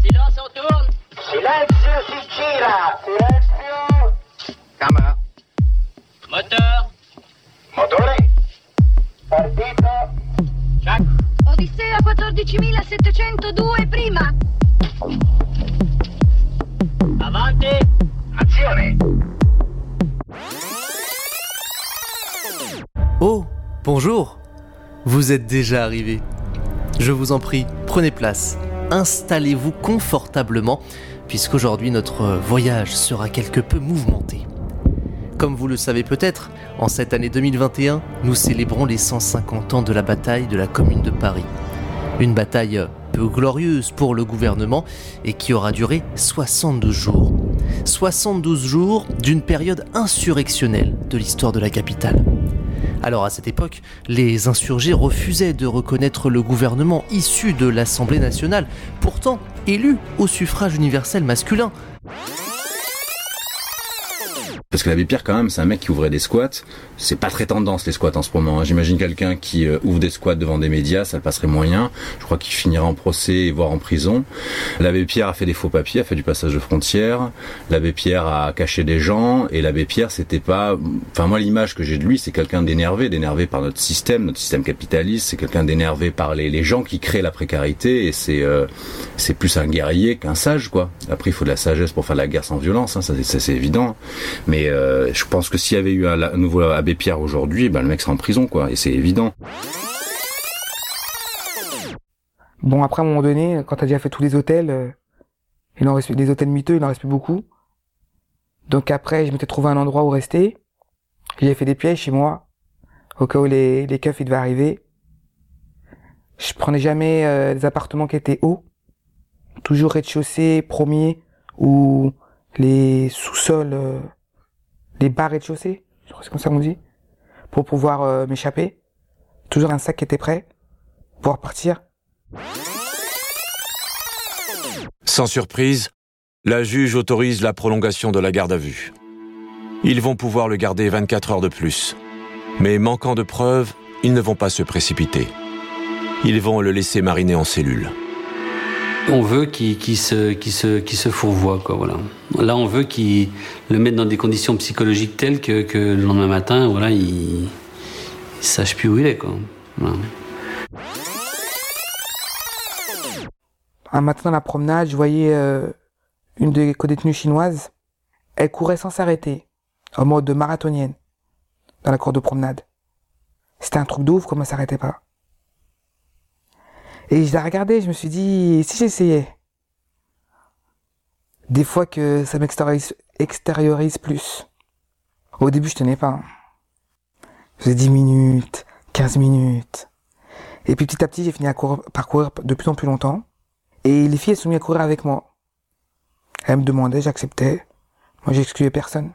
Silence, on tourne Silenzio si gira! Silenzio! Camera. Moteur Motore! Partito! Check Odissea 14702 prima. Avanti Azione! Oh, bonjour Vous êtes déjà arrivé. Je vous en prie, prenez place. Installez-vous confortablement, puisqu'aujourd'hui notre voyage sera quelque peu mouvementé. Comme vous le savez peut-être, en cette année 2021, nous célébrons les 150 ans de la bataille de la Commune de Paris. Une bataille peu glorieuse pour le gouvernement et qui aura duré 72 jours. 72 jours d'une période insurrectionnelle de l'histoire de la capitale. Alors à cette époque, les insurgés refusaient de reconnaître le gouvernement issu de l'Assemblée nationale, pourtant élu au suffrage universel masculin. Parce que l'abbé Pierre, quand même, c'est un mec qui ouvrait des squats. C'est pas très tendance, les squats en ce moment. hein. J'imagine quelqu'un qui euh, ouvre des squats devant des médias, ça passerait moyen. Je crois qu'il finira en procès voire en prison. L'abbé Pierre a fait des faux papiers, a fait du passage de frontières. L'abbé Pierre a caché des gens. Et l'abbé Pierre, c'était pas... Enfin, moi, l'image que j'ai de lui, c'est quelqu'un d'énervé, d'énervé par notre système, notre système capitaliste. C'est quelqu'un d'énervé par les, les gens qui créent la précarité. Et c'est euh, c'est plus un guerrier qu'un sage, quoi. Après, il faut de la sagesse pour faire de la guerre sans violence, hein, ça, c'est évident. Mais euh, je pense que s'il y avait eu un, nouveau abbé Pierre aujourd'hui, ben, le mec serait en prison, quoi. Et c'est évident. Bon, après, à un moment donné, quand t'as déjà fait tous les hôtels, euh, il en reste, les hôtels miteux, il en reste plus beaucoup. Donc après, je m'étais trouvé un endroit où rester. J'avais fait des pièges chez moi, au cas où les, les keufs, ils devaient arriver. Je prenais jamais euh, des appartements qui étaient hauts. Toujours rez-de-chaussée, premier, ou les sous-sols, les bas rez-de-chaussée. Je crois que c'est comme ça qu'on dit. Pour pouvoir euh, m'échapper. Toujours un sac qui était prêt. Pour pouvoir partir. Sans surprise, la juge autorise la prolongation de la garde à vue. Ils vont pouvoir le garder 24 heures de plus. Mais manquant de preuves, ils ne vont pas se précipiter. Ils vont le laisser mariner en cellule. On veut qu'il se, fourvoie, quoi, voilà. Là, on veut qu'il le mette dans des conditions psychologiques telles que, le lendemain matin, voilà, il, il sache plus où il est, quoi. Un matin dans la promenade, je voyais euh, une des co-détenues chinoises. Elle courait sans s'arrêter, en mode marathonienne, dans la cour de promenade. C'était un truc de ouf comme elle s'arrêtait pas? Et je la regardais, je me suis dit, si j'essayais. Des fois que ça m'extériorise extériorise plus. Au début, je tenais pas. Je faisais 10 minutes, 15 minutes. Et puis petit à petit, j'ai fini à courir, par courir de plus en plus longtemps. Et les filles elles sont mis à courir avec moi. Elles me demandaient, j'acceptais. Moi, j'excluais personne.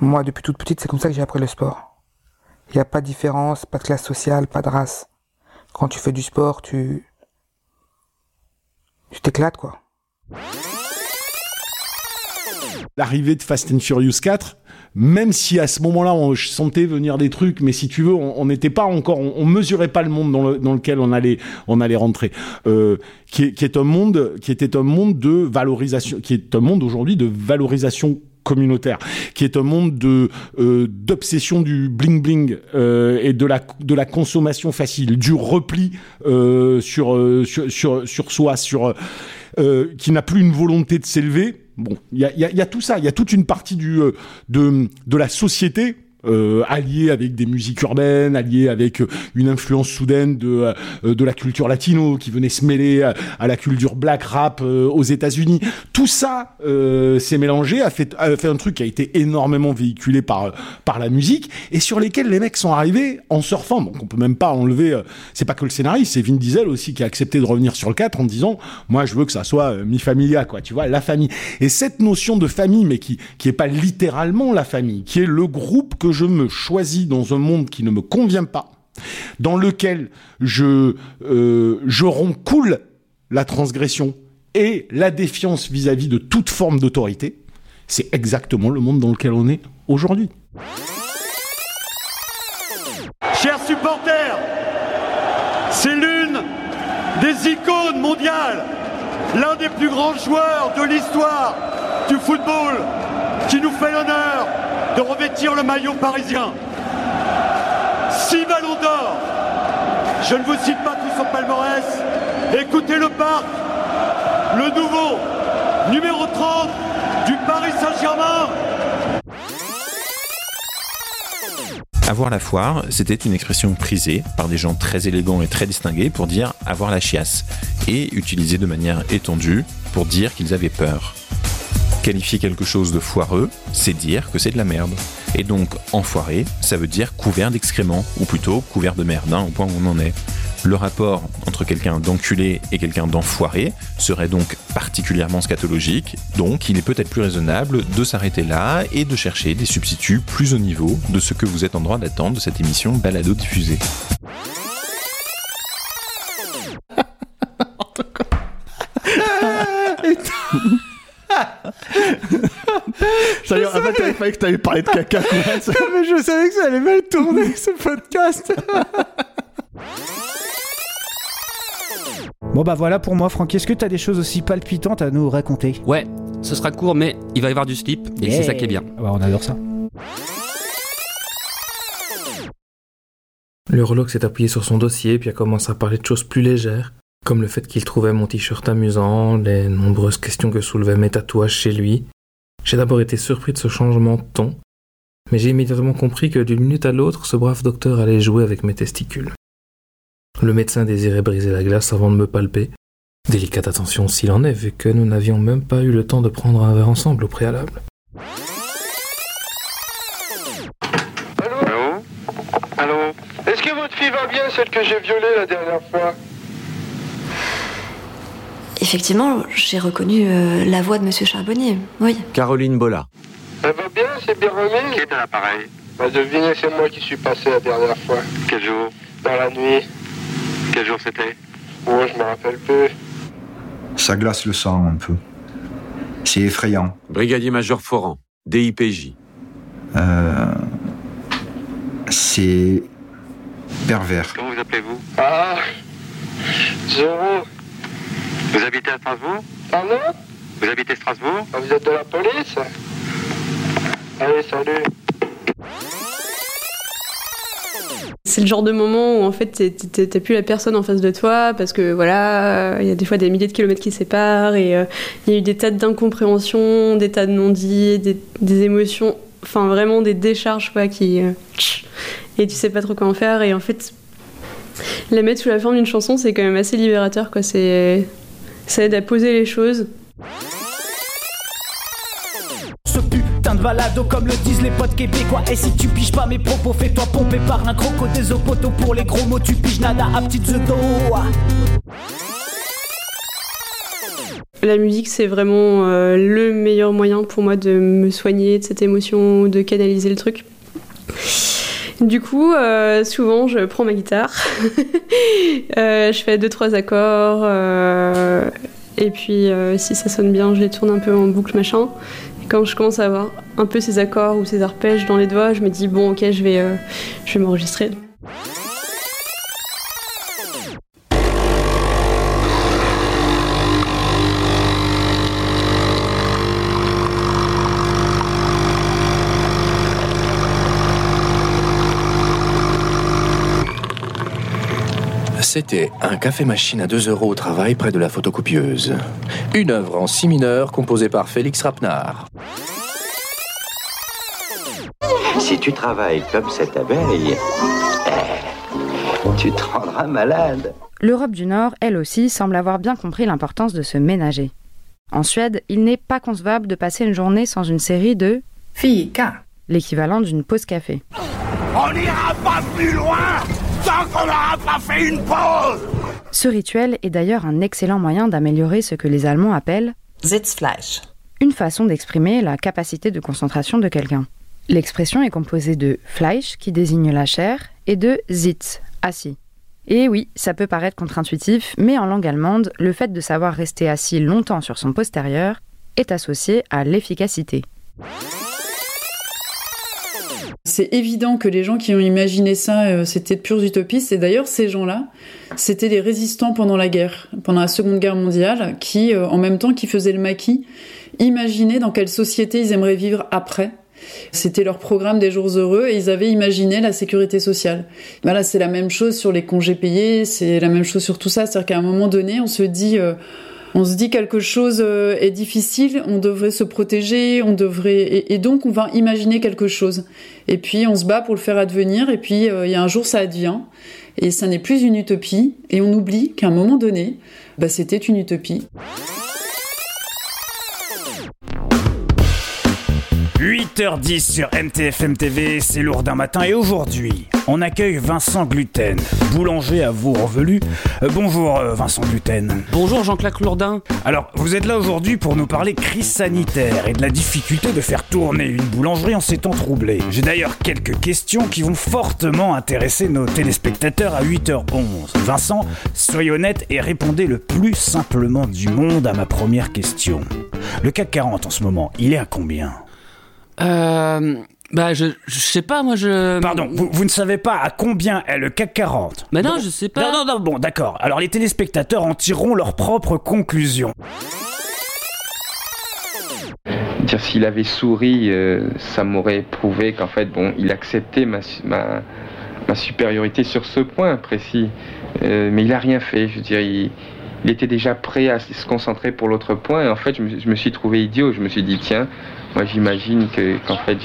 Moi, depuis toute petite, c'est comme ça que j'ai appris le sport. Il n'y a pas de différence, pas de classe sociale, pas de race. Quand tu fais du sport, tu... Tu t'éclates, quoi. L'arrivée de Fast and Furious 4, même si à ce moment-là, on, je sentais venir des trucs, mais si tu veux, on on n'était pas encore, on, on mesurait pas le monde dans, le- dans lequel on allait, on allait rentrer, euh, qui, est, qui est un monde, qui était un monde de valorisation, qui est un monde aujourd'hui de valorisation communautaire, qui est un monde de euh, d'obsession du bling bling euh, et de la de la consommation facile, du repli euh, sur, euh, sur sur sur soi, sur euh, qui n'a plus une volonté de s'élever. Bon, il y a, y, a, y a tout ça, il y a toute une partie du euh, de de la société. Euh, alliée avec des musiques urbaines, alliée avec euh, une influence soudaine de euh, de la culture latino qui venait se mêler à, à la culture black rap euh, aux États-Unis. Tout ça euh, s'est mélangé, a fait a fait un truc qui a été énormément véhiculé par par la musique et sur lesquels les mecs sont arrivés en surfant. Donc on peut même pas enlever. euh, c'est pas que le scénariste, c'est Vin Diesel aussi qui a accepté de revenir sur le 4 en disant moi je veux que ça soit euh, mi familia quoi, tu vois, la famille. Et cette notion de famille, mais qui qui est pas littéralement la famille, qui est le groupe que je me choisis dans un monde qui ne me convient pas, dans lequel je euh, je la transgression et la défiance vis-à-vis de toute forme d'autorité. C'est exactement le monde dans lequel on est aujourd'hui. Chers supporters, c'est l'une des icônes mondiales, l'un des plus grands joueurs de l'histoire du football qui nous fait l'honneur de revêtir le maillot parisien. Six ballons d'or. Je ne vous cite pas tout son palmarès. Écoutez le parc, le nouveau numéro 30 du Paris Saint-Germain. Avoir la foire, c'était une expression prisée par des gens très élégants et très distingués pour dire avoir la chiasse, et utilisée de manière étendue pour dire qu'ils avaient peur. Qualifier quelque chose de foireux, c'est dire que c'est de la merde. Et donc, enfoiré, ça veut dire couvert d'excréments, ou plutôt couvert de merde, hein, au point où on en est. Le rapport entre quelqu'un d'enculé et quelqu'un d'enfoiré serait donc particulièrement scatologique, donc il est peut-être plus raisonnable de s'arrêter là et de chercher des substituts plus au niveau de ce que vous êtes en droit d'attendre de cette émission balado diffusée. Ça y est, en fait, il fallait que t'avais parlé de caca, quoi. mais je savais que ça allait mal tourner, ce podcast. Bon bah voilà pour moi, Francky. Est-ce que t'as des choses aussi palpitantes à nous raconter? Ouais, ce sera court, mais il va y avoir du slip, et c'est ça qui est bien. Bah, on adore ça. L'urologue s'est appuyé sur son dossier puis a commencé à parler de choses plus légères, comme le fait qu'il trouvait mon t-shirt amusant, les nombreuses questions que soulevaient mes tatouages chez lui. J'ai d'abord été surpris de ce changement de ton, mais j'ai immédiatement compris que d'une minute à l'autre, ce brave docteur allait jouer avec mes testicules. Le médecin désirait briser la glace avant de me palper. Délicate attention s'il en est, vu que nous n'avions même pas eu le temps de prendre un verre ensemble au préalable. Allô? Allô? Est-ce que votre fille va bien, celle que j'ai violée la dernière fois? Effectivement, j'ai reconnu euh, la voix de Monsieur Charbonnier, oui. Caroline Bolla. Elle va bien, c'est bien remis? Qui est à l'appareil? Bah devinez, c'est moi qui suis passé la dernière fois. Quel jour? Dans la nuit. Quel jour c'était? Oh, je me rappelle plus. Ça glace le sang un peu. C'est effrayant. Brigadier-major Foran, DIPJ. Euh, c'est pervers. Comment vous appelez-vous? Ah Zéro. Vous habitez à Strasbourg Pardon Vous habitez Strasbourg Ah, Vous êtes de la police Allez, salut. C'est le genre de moment où en fait t'as plus la personne en face de toi parce que voilà, il y a des fois des milliers de kilomètres qui séparent et euh, il y a eu des tas d'incompréhensions, des tas de non-dits, des, des émotions, enfin vraiment des décharges quoi qui euh, et tu sais pas trop quoi en faire et en fait la mettre sous la forme d'une chanson c'est quand même assez libérateur quoi. C'est ça aide à poser les choses. Ce putain de balado comme le disent les potes québécois Et si tu piges pas mes propos fais-toi pomper par un croco des opotos Pour les gros mots tu piges nada à petites La musique, c'est vraiment euh, le meilleur moyen pour moi de me soigner de cette émotion, de canaliser le truc. Du coup, euh, souvent, je prends ma guitare, Euh, je fais deux trois accords, euh, et puis si ça sonne bien, je les tourne un peu en boucle machin. Et quand je commence à avoir un peu ces accords ou ces arpèges dans les doigts, je me dis bon, ok, je vais, je vais m'enregistrer. C'était un café-machine à 2 euros au travail près de la photocopieuse. Une œuvre en si mineur composée par Félix Rapnard. Si tu travailles comme cette abeille, eh, tu te rendras malade. L'Europe du Nord, elle aussi, semble avoir bien compris l'importance de se ménager. En Suède, il n'est pas concevable de passer une journée sans une série de fika, l'équivalent d'une pause café. On n'ira pas plus loin tant qu'on n'aura pas fait une pause Ce rituel est d'ailleurs un excellent moyen d'améliorer ce que les Allemands appellent Sitzfleisch, une façon d'exprimer la capacité de concentration de quelqu'un. L'expression est composée de Fleisch, qui désigne la chair, et de Sitz, assis. Et oui, ça peut paraître contre-intuitif, mais en langue allemande, le fait de savoir rester assis longtemps sur son postérieur est associé à l'efficacité. C'est évident que les gens qui ont imaginé ça, euh, c'était de purs utopistes. Et d'ailleurs, ces gens-là, c'était des résistants pendant la guerre, pendant la Seconde Guerre mondiale, qui, euh, en même temps, qui faisaient le maquis, imaginaient dans quelle société ils aimeraient vivre après. C'était leur programme des jours heureux et ils avaient imaginé la sécurité sociale. Voilà, c'est la même chose sur les congés payés, c'est la même chose sur tout ça. C'est-à-dire qu'à un moment donné, on se dit, euh, on se dit quelque chose euh, est difficile, on devrait se protéger, on devrait, et, donc on va imaginer quelque chose. Et puis on se bat pour le faire advenir. Et puis euh, il y a un jour ça advient et ça n'est plus une utopie. Et on oublie qu'à un moment donné, bah, c'était une utopie. 8h10 sur MTFM TV, c'est lourd d'un matin et aujourd'hui, on accueille Vincent Gluten, boulanger à vous revelu. Euh, bonjour euh, Vincent Gluten. Bonjour Jean-Claude Lourdin. Alors, vous êtes là aujourd'hui pour nous parler crise sanitaire et de la difficulté de faire tourner une boulangerie en ces temps troublés. J'ai d'ailleurs quelques questions qui vont fortement intéresser nos téléspectateurs à 8h11. Vincent, soyez honnête et répondez le plus simplement du monde à ma première question. Le CAC 40 en ce moment, il est à combien? Euh. Bah, je, je sais pas, moi je. Pardon, vous, vous ne savez pas à combien est le CAC 40 Mais non, Bon. je sais pas. Non, non, non, bon, d'accord. Alors les téléspectateurs en tireront leurs propres conclusions. Dire s'il avait souri, euh, ça m'aurait prouvé qu'en fait, bon, il acceptait ma, ma, ma supériorité sur ce point précis. Euh, mais il a rien fait. Je veux dire, il, il était déjà prêt à se concentrer pour l'autre point. Et en fait, je me, suis trouvé idiot. Je me suis dit, tiens, moi j'imagine que fait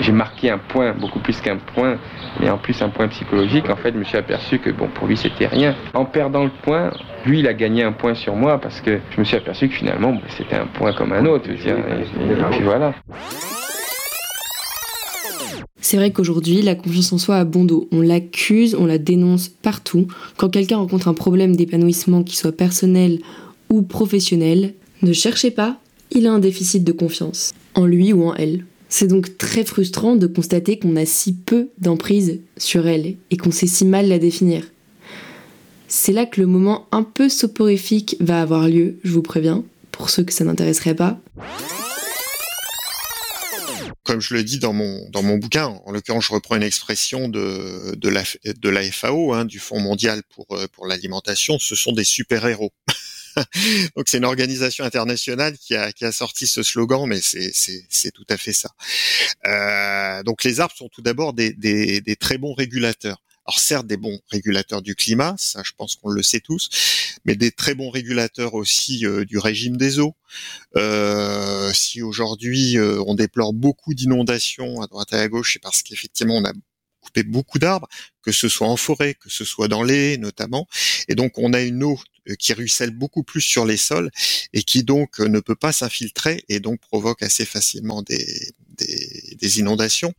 j'ai marqué un point, beaucoup plus qu'un point, mais en plus un point psychologique. En fait, je me suis aperçu que bon, pour lui c'était rien. En perdant le point, lui il a gagné un point sur moi parce que je me suis aperçu que finalement bah, c'était un point comme un autre. et puis voilà. C'est vrai qu'aujourd'hui, la confiance en soi a bon dos. On l'accuse, on la dénonce partout. Quand quelqu'un rencontre un problème d'épanouissement, qui soit personnel ou professionnel, ne cherchez pas, il a un déficit de confiance, en lui ou en elle. C'est donc très frustrant de constater qu'on a si peu d'emprise sur elle et qu'on sait si mal la définir. C'est là que le moment un peu soporifique va avoir lieu, je vous préviens, pour ceux que ça n'intéresserait pas. Comme je le dis dans mon dans mon bouquin, en l'occurrence, je reprends une expression de de la FAO, hein, du Fonds mondial pour euh, pour l'alimentation. Ce sont des super héros. Donc c'est une organisation internationale qui a qui a sorti ce slogan, mais c'est tout à fait ça. Euh, donc les arbres sont tout d'abord des des très bons régulateurs. Alors certes des bons régulateurs du climat, ça je pense qu'on le sait tous, mais des très bons régulateurs aussi euh, du régime des eaux. Euh, si aujourd'hui euh, on déplore beaucoup d'inondations à droite et à gauche, c'est parce qu'effectivement on a coupé beaucoup d'arbres, que ce soit en forêt, que ce soit dans les notamment, et donc on a une eau euh, qui ruisselle beaucoup plus sur les sols et qui donc ne peut pas s'infiltrer et donc provoque assez facilement des, des, des inondations.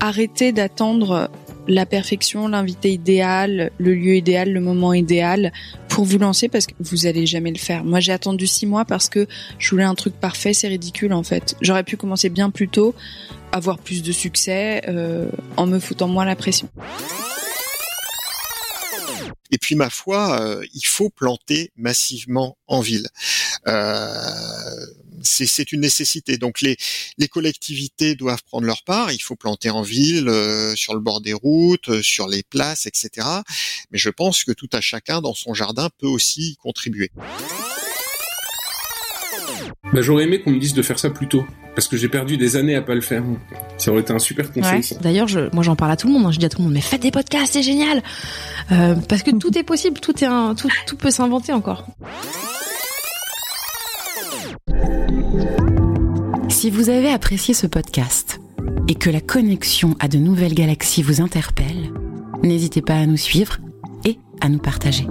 Arrêtez d'attendre la perfection, l'invité idéal, le lieu idéal, le moment idéal pour vous lancer parce que vous allez jamais le faire. Moi, j'ai attendu six mois parce que je voulais un truc parfait. C'est ridicule en fait. J'aurais pu commencer bien plus tôt, avoir plus de succès euh, en me foutant moins la pression. Et puis ma foi, euh, il faut planter massivement en ville. Euh, c'est c'est une nécessité. Donc les, les collectivités doivent prendre leur part. Il faut planter en ville, euh, sur le bord des routes, euh, sur les places, etc. Mais je pense que tout à chacun dans son jardin peut aussi y contribuer. Bah, j'aurais aimé qu'on me dise de faire ça plus tôt. Parce que j'ai perdu des années à pas le faire. Ça aurait été un super conseil, Ouais. D'ailleurs, je, moi j'en parle à tout le monde. hein. Je dis à tout le monde, mais faites des podcasts, c'est génial. Euh, parce que tout est possible, tout est un, tout, tout peut s'inventer encore. Si vous avez apprécié ce podcast et que la connexion à de nouvelles galaxies vous interpelle, n'hésitez pas à nous suivre et à nous partager.